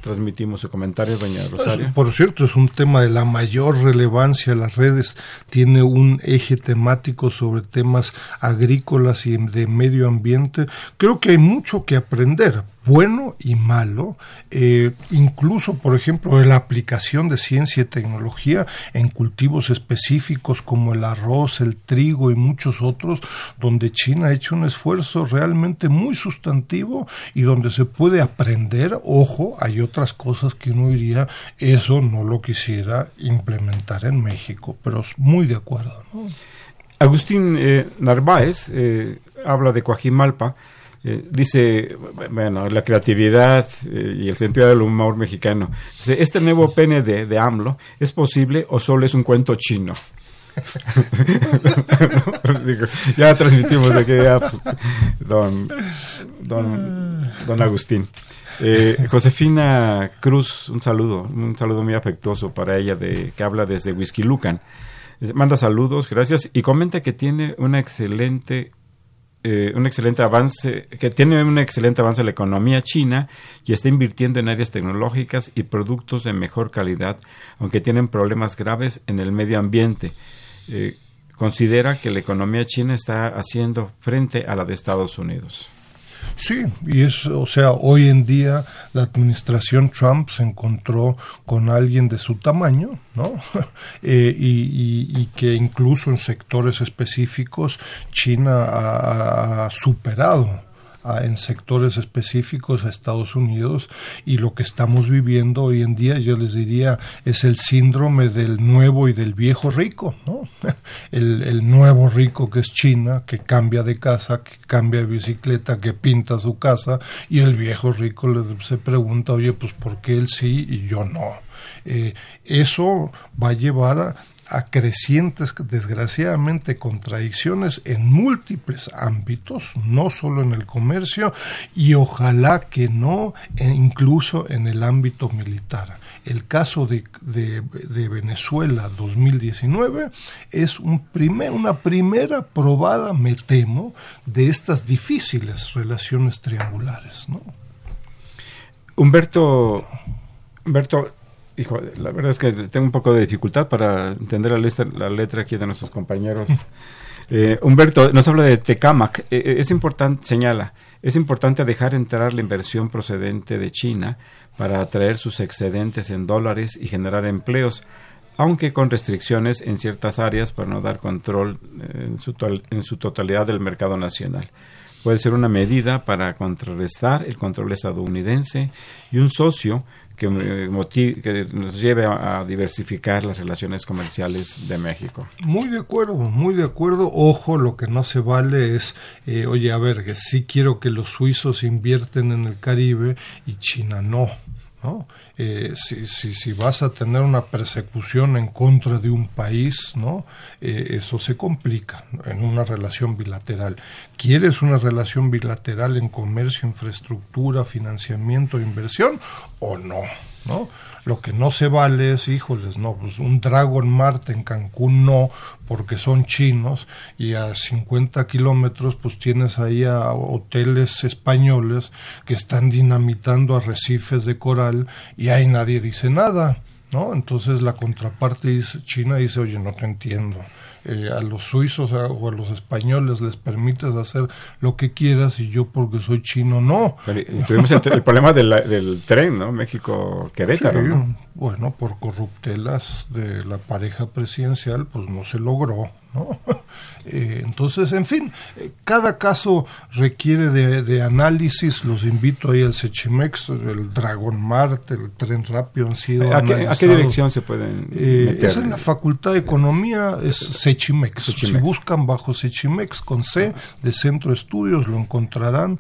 Transmitimos su comentario, doña Rosario. Por cierto, es un tema de la mayor relevancia. Las redes tiene un eje temático sobre temas agrícolas y de medio ambiente. Creo que hay mucho que aprender bueno y malo, eh, incluso, por ejemplo, la aplicación de ciencia y tecnología en cultivos específicos como el arroz, el trigo y muchos otros, donde China ha hecho un esfuerzo realmente muy sustantivo y donde se puede aprender, ojo, hay otras cosas que uno diría, eso no lo quisiera implementar en México, pero muy de acuerdo. Agustín eh, Narváez eh, habla de Coajimalpa, eh, dice, bueno, la creatividad eh, y el sentido del humor mexicano. Dice, este nuevo pene de, de AMLO, ¿es posible o solo es un cuento chino? <laughs> ya transmitimos aquí pues, don, don, don Agustín. Eh, Josefina Cruz, un saludo, un saludo muy afectuoso para ella de que habla desde Whisky Lucan. Manda saludos, gracias y comenta que tiene una excelente eh, un excelente avance, que tiene un excelente avance la economía china y está invirtiendo en áreas tecnológicas y productos de mejor calidad, aunque tienen problemas graves en el medio ambiente. Eh, considera que la economía china está haciendo frente a la de Estados Unidos. Sí, y es, o sea, hoy en día la administración Trump se encontró con alguien de su tamaño, ¿no? <laughs> Eh, y, que incluso en sectores específicos China ha superado en sectores específicos a Estados Unidos y lo que estamos viviendo hoy en día, yo les diría, es el síndrome del nuevo y del viejo rico, ¿no? <laughs> El, el nuevo rico que es China, que cambia de casa, que cambia de bicicleta, que pinta su casa, y el viejo rico le, se pregunta, oye, pues ¿por qué él sí y yo no? Eh, eso va a llevar a a crecientes, desgraciadamente, contradicciones en múltiples ámbitos, no solo en el comercio, y ojalá que no, e incluso en el ámbito militar. El caso de, de, Venezuela 2019 es un primer, una primera probada, me temo, de estas difíciles relaciones triangulares. ¿no? Humberto, Humberto, Hijo, la verdad es que tengo un poco de dificultad para entender la, letra, la letra aquí de nuestros compañeros. <laughs> Eh, Humberto nos habla de Tecamac. Eh, eh, es importante, señala, es importante dejar entrar la inversión procedente de China para atraer sus excedentes en dólares y generar empleos, aunque con restricciones en ciertas áreas para no dar control en su, en su totalidad del mercado nacional puede ser una medida para contrarrestar el control estadounidense y un socio que, nos lleve a, diversificar las relaciones comerciales de México. Muy de acuerdo, muy de acuerdo. Ojo, lo que no se vale es, eh, oye, a ver, que sí quiero que los suizos invierten en el Caribe y China no. ¿No? Eh, si, si, si, vas a tener una persecución en contra de un país, ¿no? Eh, eso se complica en una relación bilateral. ¿Quieres una relación bilateral en comercio, infraestructura, financiamiento, inversión o no? ¿no? Lo que no se vale es, híjoles, no, pues un Dragon Mart en Cancún no, porque son chinos, y a 50 kilómetros pues tienes ahí a hoteles españoles que están dinamitando arrecifes de coral y ahí nadie dice nada, ¿no? Entonces la contraparte China dice, oye, no te entiendo. Eh, a los suizos o a los españoles les permites hacer lo que quieras y yo porque soy chino no. tuvimos el, problema del, tren, ¿no? México-Querétaro. Bueno, por corruptelas de la pareja presidencial, pues no se logró. ¿No? <laughs> Eh, entonces, en fin, eh, cada caso requiere de, análisis. Los invito ahí al Sechimex, el Dragon Mart, el Tren Rápido han sido ¿A qué, ¿A qué, dirección se pueden eh, Es en la Facultad de Economía, es Sechimex. Si buscan bajo Sechimex con C de Centro de Estudios lo encontrarán.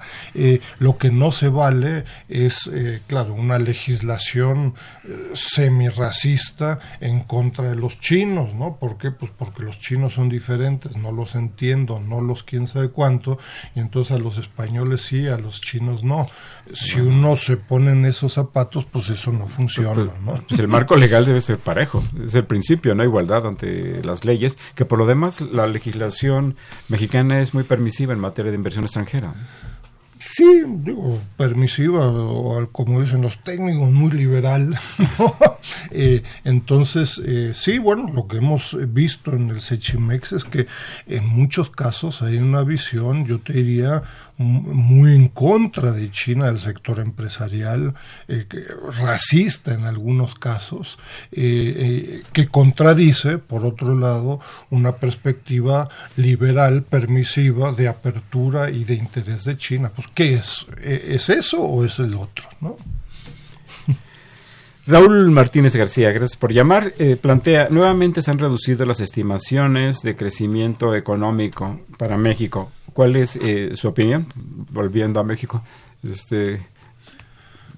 lo que no se vale es, claro, una legislación semi-racista en contra de los chinos, ¿no? ¿Por qué? Pues porque los chinos son diferentes, no lo los entiendo, no los quién sabe cuánto, y entonces a los españoles sí, a los chinos no. Si uno se pone en esos zapatos, pues eso no funciona, Pues, ¿no? pues el marco legal debe ser parejo, es el principio, no igualdad ante las leyes, que por lo demás la legislación mexicana es muy permisiva en materia de inversión extranjera. Sí, digo, permisiva, o como dicen los técnicos, muy liberal. <laughs> Eh, entonces, eh, sí, bueno, lo que hemos visto en el Sechimex es que en muchos casos hay una visión, yo te diría, muy en contra de China, del sector empresarial, eh, racista en algunos casos, eh, eh, que contradice, por otro lado, una perspectiva liberal, permisiva, de apertura y de interés de China. Pues, ¿qué es? ¿E- ¿Es eso o es el otro? ¿no? <laughs> Raúl Martínez García, gracias por llamar. Plantea, nuevamente se han reducido las estimaciones de crecimiento económico para México. ¿Cuál es eh, su opinión? Volviendo a México. Este,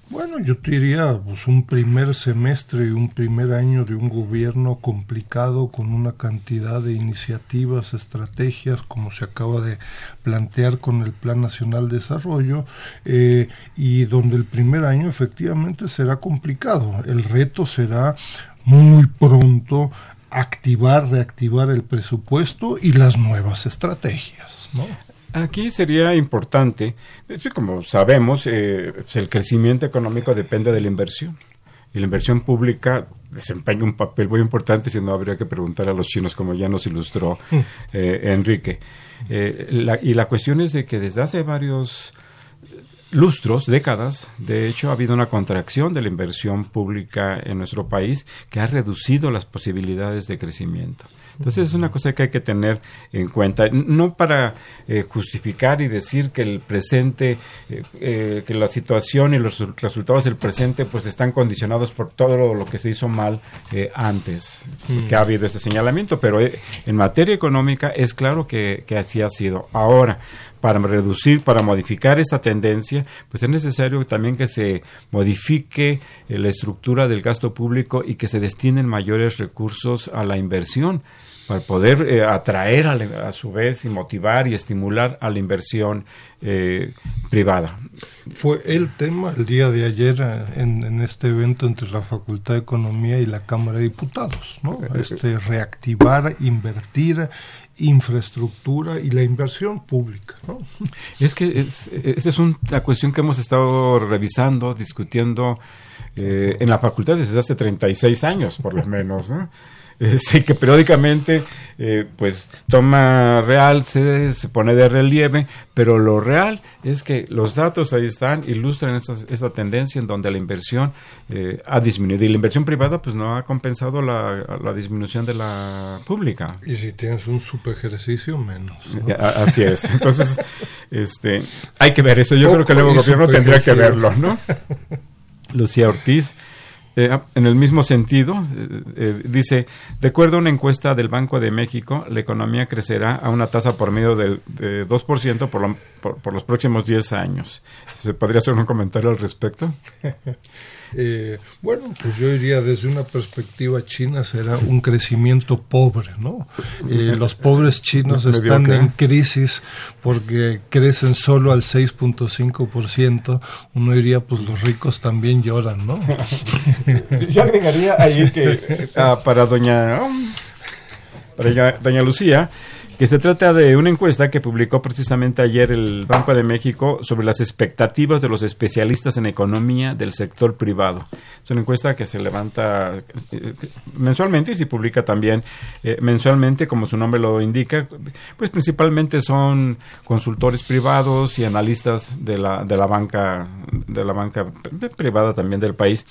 Bueno, yo te diría, pues un primer semestre y un primer año de un gobierno complicado con una cantidad de iniciativas, estrategias, como se acaba de plantear con el Plan Nacional de Desarrollo, eh, y donde el primer año efectivamente será complicado. El reto será muy pronto activar, reactivar el presupuesto y las nuevas estrategias, ¿no? Aquí sería importante, como sabemos, eh, pues, el crecimiento económico depende de la inversión. Y la inversión pública desempeña un papel muy importante, si no habría que preguntar a los chinos, como ya nos ilustró eh, Enrique. Eh, la- y la cuestión es de que desde hace varios lustros, décadas, de hecho ha habido una contracción de la inversión pública en nuestro país que ha reducido las posibilidades de crecimiento. Entonces es una cosa que hay que tener en cuenta, no para eh, justificar y decir que el presente, eh, eh, que la situación y los resu- resultados del presente pues están condicionados por todo lo, que se hizo mal antes, que ha habido ese señalamiento, pero en materia económica es claro que así ha sido. Ahora, para reducir, para modificar esta tendencia, pues es necesario también que se modifique eh, la estructura del gasto público y que se destinen mayores recursos a la inversión para poder eh, atraer a, la- a su vez y motivar y estimular a la inversión eh, privada. Fue el tema el día de ayer eh, en, en este evento entre la Facultad de Economía y la Cámara de Diputados, ¿no? Este reactivar, invertir infraestructura y la inversión pública, ¿no? Es que es, es una cuestión que hemos estado revisando, discutiendo eh, en la facultad desde hace 36 años, por lo menos, ¿no? <laughs> Este, que periódicamente eh, pues toma realce, se pone de relieve, pero lo real es que los datos ahí están, ilustran esta, esta tendencia en donde la inversión eh, ha disminuido y la inversión privada pues no ha compensado la, la disminución de la pública. Y si tienes un subejercicio, menos. ¿no? A- Así es. Entonces, <laughs> este, hay que ver eso. Yo creo que el nuevo gobierno tendría que verlo, ¿no? <laughs> Lucía Ortiz, eh, en el mismo sentido, eh, eh, dice, de acuerdo a una encuesta del Banco de México, la economía crecerá a una tasa por medio del de 2% por, lo- por, por los próximos 10 años. ¿Se podría hacer un comentario al respecto? <laughs> Eh, bueno, pues yo diría desde una perspectiva china será un crecimiento pobre, ¿no? Eh, <laughs> los pobres chinos están en crisis porque crecen solo al 6.5%. Uno diría, pues los ricos también lloran, ¿no? <laughs> Yo agregaría ahí que ah, para doña para doña Lucía que se trata de una encuesta que publicó precisamente ayer el Banco de México sobre las expectativas de los especialistas en economía del sector privado. Es una encuesta que se levanta eh, mensualmente y se publica también eh, mensualmente, como su nombre lo indica, pues principalmente son consultores privados y analistas de la, de la banca de la banca privada también del país.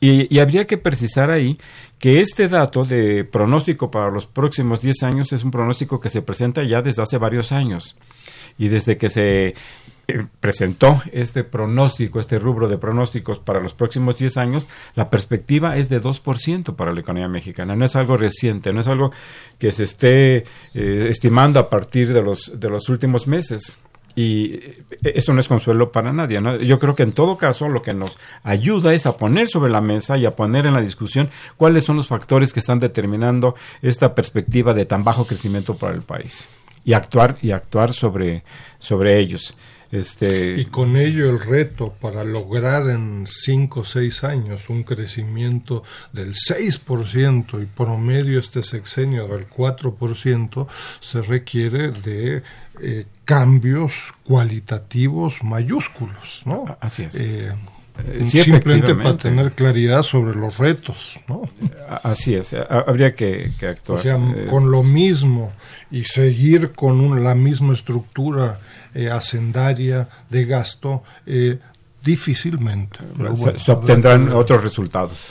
Y, y habría que precisar ahí que este dato de pronóstico para los próximos 10 años es un pronóstico que se presenta ya desde hace varios años. Y desde que se eh, presentó este pronóstico, este rubro de pronósticos para los próximos 10 años, la perspectiva es de 2% para la economía mexicana. No es algo reciente, no es algo que se esté eh, estimando a partir de los, de los últimos meses. Y eh, esto no es consuelo para nadie. ¿no? Yo creo que en todo caso lo que nos ayuda es a poner sobre la mesa y a poner en la discusión cuáles son los factores que están determinando esta perspectiva de tan bajo crecimiento para el país. y actuar y actuar sobre sobre ellos. Este... Y con ello el reto para lograr en 5 o 6 años un crecimiento del 6% y promedio este sexenio del 4%, se requiere de eh, cambios cualitativos mayúsculos. ¿no? Así es. Eh, eh, simplemente para tener claridad sobre los retos, ¿no? Así es, habría que, actuar. O sea, con lo mismo y seguir con la misma estructura eh, hacendaria de gasto, eh, difícilmente. se, obtendrán otros resultados.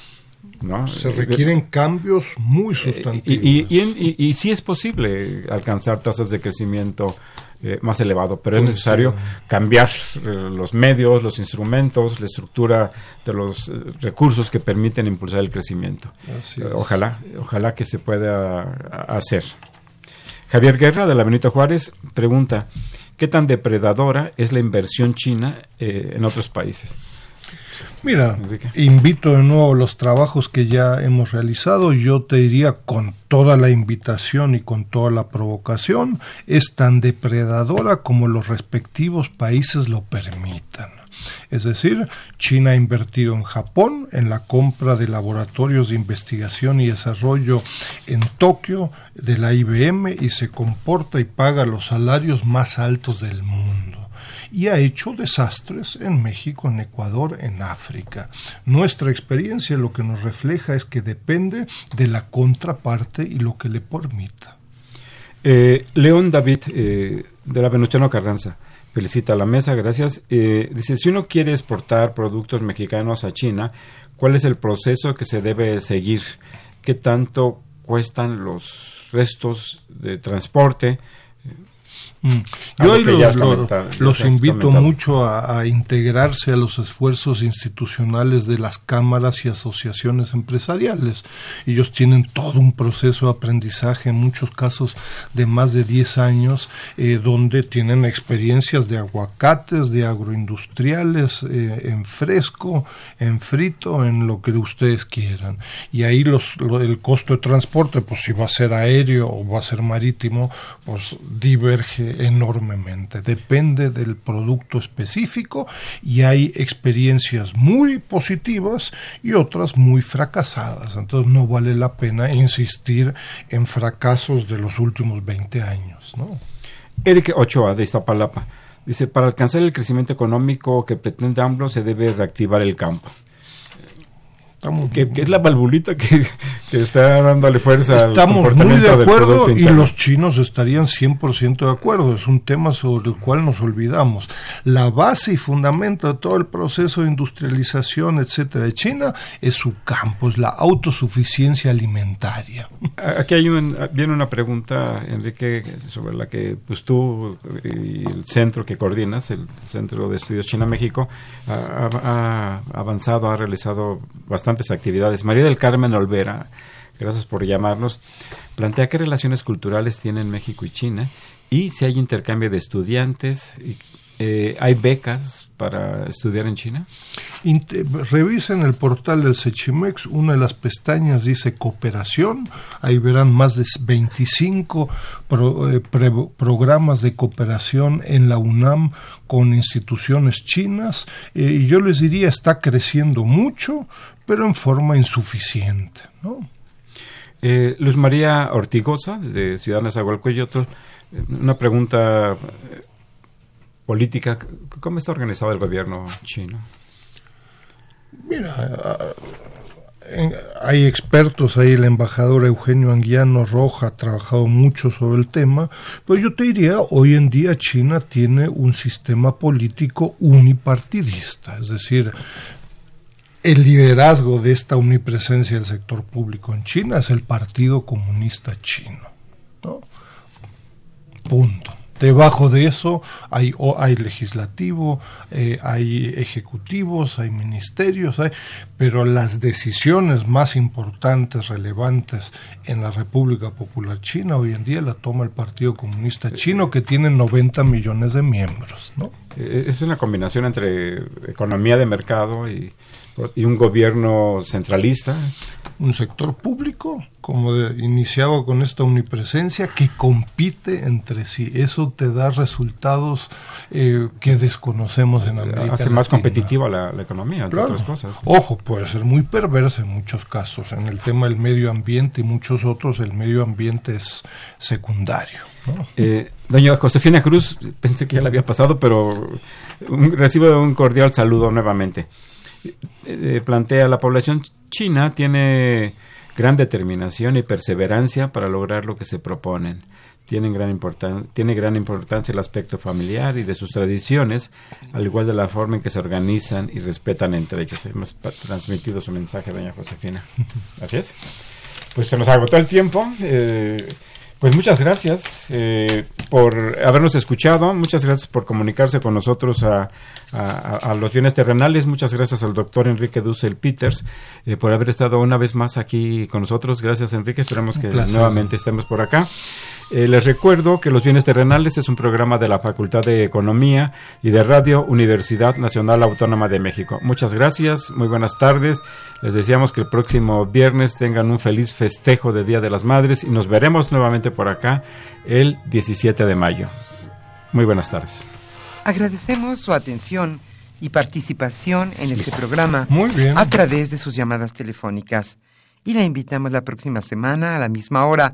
¿no? Se requieren cambios muy sustantivos. Y, y, y, sí es posible alcanzar tasas de crecimiento eh, más elevado, pero es necesario cambiar los medios, los instrumentos, la estructura de los recursos que permiten impulsar el crecimiento. ojalá, ojalá que se pueda hacer. Javier Guerra de la Benito Juárez pregunta, ¿Qué tan depredadora es la inversión china eh, en otros países? Mira, invito de nuevo los trabajos que ya hemos realizado. Yo te diría con toda la invitación y con toda la provocación, es tan depredadora como los respectivos países lo permitan. Es decir, China ha invertido en Japón en la compra de laboratorios de investigación y desarrollo en Tokio de la IBM y se comporta y paga los salarios más altos del mundo y ha hecho desastres en México, en Ecuador, en África. Nuestra experiencia lo que nos refleja es que depende de la contraparte y lo que le permita. Eh, León David, eh, de la Venustiano Carranza, felicita a la mesa, gracias. Eh, dice, si uno quiere exportar productos mexicanos a China, ¿cuál es el proceso que se debe seguir? ¿Qué tanto cuestan los restos de transporte? Mm. Yo los, invito mucho a, integrarse a los esfuerzos institucionales de las cámaras y asociaciones empresariales. Ellos tienen todo un proceso de aprendizaje, en muchos casos de más de 10 años, eh, donde tienen experiencias de aguacates, de agroindustriales, eh, en fresco, en frito, en lo que ustedes quieran. Y ahí los, el costo de transporte, pues si va a ser aéreo o va a ser marítimo, pues diverge enormemente. Depende del producto específico y hay experiencias muy positivas y otras muy fracasadas. Entonces no vale la pena insistir en fracasos de los últimos 20 años. ¿no? Eric Ochoa de Iztapalapa dice, para alcanzar el crecimiento económico que pretende AMLO se debe reactivar el campo que, es la valvulita que, está dándole fuerza Estamos muy de acuerdo y los chinos estarían 100% de acuerdo. Es un tema sobre el cual nos olvidamos. La base y fundamento de todo el proceso de industrialización, etcétera, de China es su campo, es la autosuficiencia alimentaria. Aquí hay viene una pregunta, Enrique, sobre la que pues tú y el centro que coordinas, el Centro de Estudios China-México, ha avanzado, ha realizado bastante actividades. María del Carmen Olvera, gracias por llamarnos, plantea qué relaciones culturales tienen México y China y si hay intercambio de estudiantes. Y, eh, ¿Hay becas para estudiar en China? revisen el portal del Sechimex, una de las pestañas dice cooperación, ahí verán más de 25 eh, programas de cooperación en la UNAM con instituciones chinas eh, y yo les diría está creciendo mucho, pero en forma insuficiente. ¿no? Eh, Luz María Ortigosa, de Ciudadanas otro una pregunta eh, política. ¿Cómo está organizado el gobierno chino? Mira, hay expertos, ahí el embajador Eugenio Anguiano Roja ha trabajado mucho sobre el tema, pero yo te diría, hoy en día China tiene un sistema político unipartidista, es decir, el liderazgo de esta omnipresencia del sector público en China es el Partido Comunista Chino. ¿no? Punto. Debajo de eso hay, hay legislativo, eh, hay ejecutivos, hay ministerios, hay, pero las decisiones más importantes, relevantes en la República Popular China hoy en día la toma el Partido Comunista Chino que tiene 90 millones de miembros. ¿no? Eh, es una combinación entre economía de mercado y y un gobierno centralista. un sector público, como iniciaba con esta omnipresencia, que compite entre sí. Eso te da resultados eh, que desconocemos en América Hace más competitiva la, economía, entre otras cosas. Ojo, puede ser muy perversa en muchos casos. En el tema del medio ambiente y muchos otros, el medio ambiente es secundario. Eh, doña Josefina Cruz, pensé que ya le había pasado, pero recibo un cordial saludo nuevamente. Eh, plantea la población china tiene gran determinación y perseverancia para lograr lo que se proponen. Tienen gran tiene gran importancia el aspecto familiar y de sus tradiciones, al igual de la forma en que se organizan y respetan entre ellos. Hemos transmitido su mensaje, doña Josefina. <laughs> Así es. Pues se nos agotó el tiempo. Eh, pues muchas gracias eh, por habernos escuchado, muchas gracias por comunicarse con nosotros a, los bienes terrenales, muchas gracias al doctor Enrique Dussel Peters eh, por haber estado una vez más aquí con nosotros. Gracias Enrique, esperamos que nuevamente estemos por acá. Eh, les recuerdo que Los Bienes Terrenales es un programa de la Facultad de Economía y de Radio Universidad Nacional Autónoma de México. Muchas gracias, muy buenas tardes. Les deseamos que el próximo viernes tengan un feliz festejo de Día de las Madres y nos veremos nuevamente por acá el 17 de mayo. Muy buenas tardes. Agradecemos su atención y participación en este programa a través de sus llamadas telefónicas y la invitamos la próxima semana a la misma hora